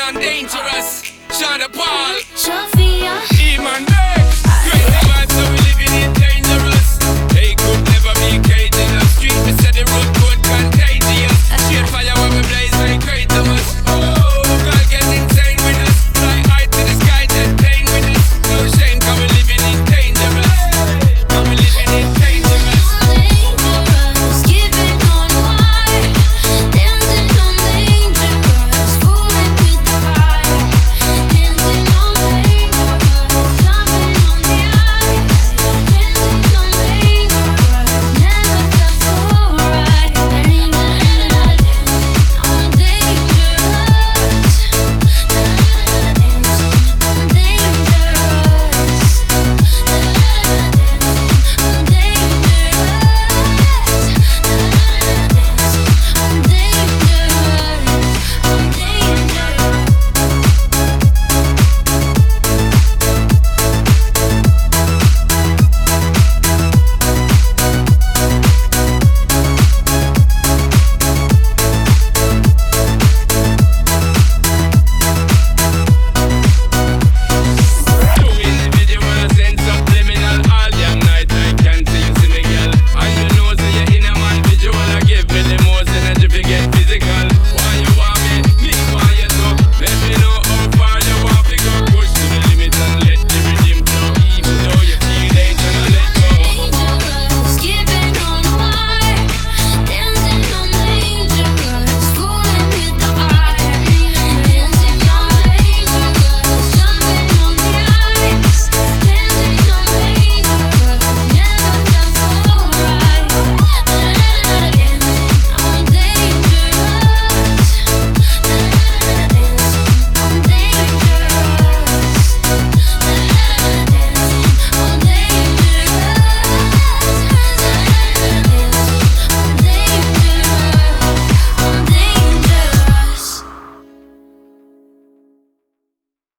and to dangerous. Paul. Sophia. Even